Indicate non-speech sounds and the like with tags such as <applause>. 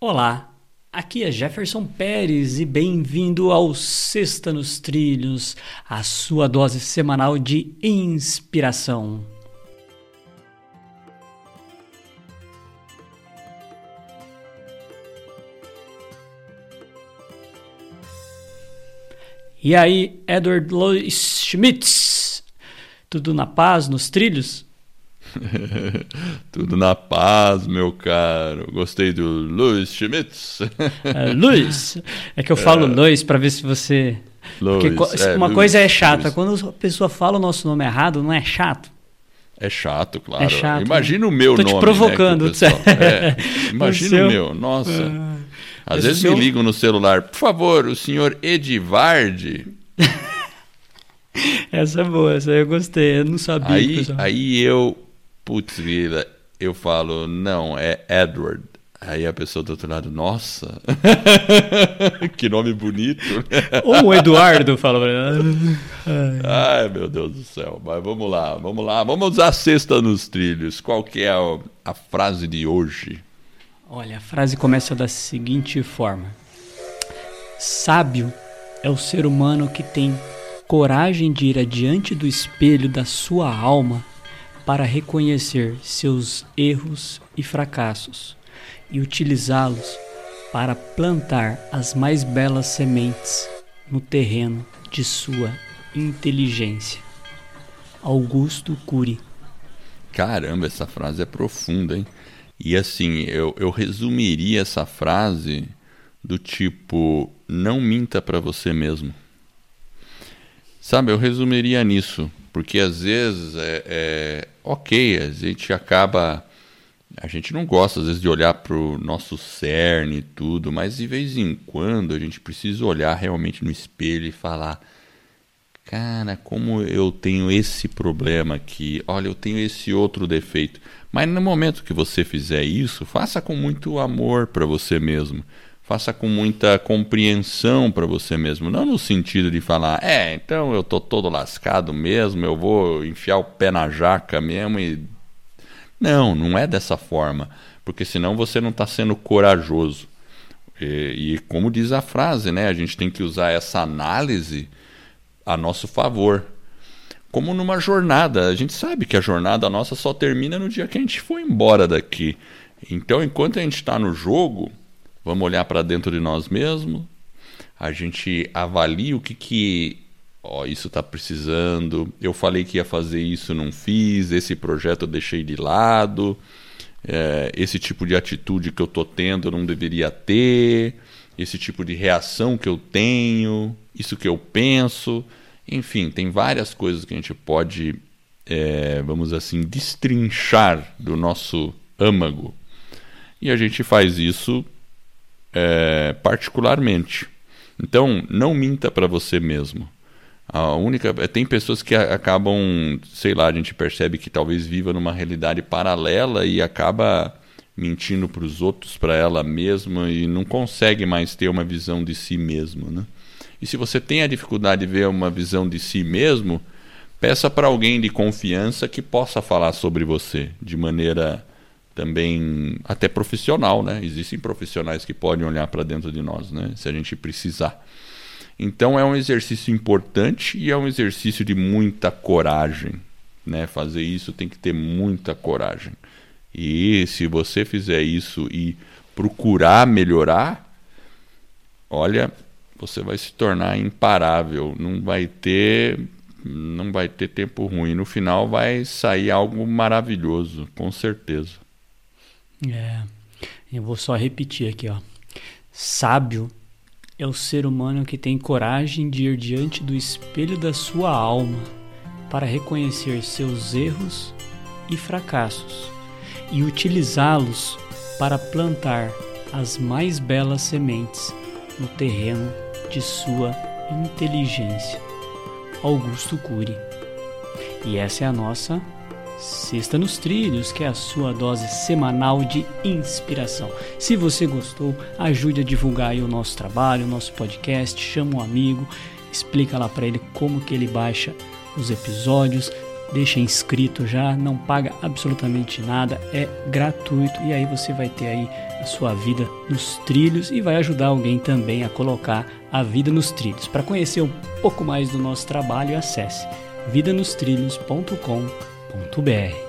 Olá, aqui é Jefferson Pérez e bem-vindo ao Sexta nos Trilhos, a sua dose semanal de inspiração. E aí, Edward Louis Schmitz, tudo na paz nos trilhos? <laughs> Tudo na paz, meu caro. Gostei do Luiz Schmitz. Uh, <laughs> Luiz. É que eu falo é. Luiz para ver se você. Luiz, Porque é, uma Luiz, coisa é chata. Luiz. Quando a pessoa fala o nosso nome errado, não é chato? É chato, claro. É chato. Imagina o meu Tô nome. Tô te provocando. Né, <laughs> é, imagina o, o, meu. Nossa. Uh, Às vezes seu... me ligam no celular. Por favor, o senhor Edivarde. essa é boa, essa eu gostei. Eu não sabia. Aí, aí eu putz, eu falo, não, é Edward. Aí a pessoa do outro lado, nossa, <laughs> que nome bonito. Ou <laughs> o Eduardo fala Ai. Ai, meu Deus do céu. Mas vamos lá, vamos lá. Vamos usar a cesta nos trilhos. Qual que é a, a frase de hoje? Olha, a frase começa da seguinte forma. Sábio é o ser humano que tem coragem de ir adiante do espelho da sua alma para reconhecer seus erros e fracassos e utilizá-los para plantar as mais belas sementes no terreno de sua inteligência. Augusto Cury. Caramba, essa frase é profunda, hein? E assim, eu, eu resumiria essa frase do tipo: não minta para você mesmo. Sabe, eu resumiria nisso. Porque às vezes é, é ok, a gente acaba. A gente não gosta às vezes de olhar para o nosso cerne e tudo, mas de vez em quando a gente precisa olhar realmente no espelho e falar: cara, como eu tenho esse problema aqui, olha, eu tenho esse outro defeito. Mas no momento que você fizer isso, faça com muito amor para você mesmo faça com muita compreensão para você mesmo, não no sentido de falar, é, então eu tô todo lascado mesmo, eu vou enfiar o pé na jaca mesmo e não, não é dessa forma, porque senão você não está sendo corajoso. E, e, como diz a frase, né, a gente tem que usar essa análise a nosso favor. Como numa jornada, a gente sabe que a jornada nossa só termina no dia que a gente for embora daqui. Então, enquanto a gente está no jogo, Vamos olhar para dentro de nós mesmos. A gente avalia o que que ó, isso está precisando. Eu falei que ia fazer isso, não fiz. Esse projeto eu deixei de lado. É, esse tipo de atitude que eu estou tendo eu não deveria ter. Esse tipo de reação que eu tenho, isso que eu penso. Enfim, tem várias coisas que a gente pode, é, vamos assim, destrinchar do nosso âmago. E a gente faz isso é, particularmente. Então, não minta para você mesmo. A única é, tem pessoas que acabam, sei lá, a gente percebe que talvez viva numa realidade paralela e acaba mentindo para os outros, para ela mesma e não consegue mais ter uma visão de si mesmo, né? E se você tem a dificuldade de ver uma visão de si mesmo, peça para alguém de confiança que possa falar sobre você de maneira também até profissional, né? Existem profissionais que podem olhar para dentro de nós, né? Se a gente precisar. Então é um exercício importante e é um exercício de muita coragem, né? Fazer isso tem que ter muita coragem. E se você fizer isso e procurar melhorar, olha, você vai se tornar imparável, não vai ter não vai ter tempo ruim. No final vai sair algo maravilhoso, com certeza. É, eu vou só repetir aqui, ó. Sábio é o ser humano que tem coragem de ir diante do espelho da sua alma para reconhecer seus erros e fracassos e utilizá-los para plantar as mais belas sementes no terreno de sua inteligência. Augusto Cury. E essa é a nossa Sexta nos Trilhos, que é a sua dose semanal de inspiração. Se você gostou, ajude a divulgar o nosso trabalho, o nosso podcast, chama um amigo, explica lá para ele como que ele baixa os episódios, deixa inscrito já, não paga absolutamente nada, é gratuito e aí você vai ter aí a sua vida nos trilhos e vai ajudar alguém também a colocar a vida nos trilhos. Para conhecer um pouco mais do nosso trabalho, acesse vidanostrilhos.com.br. .br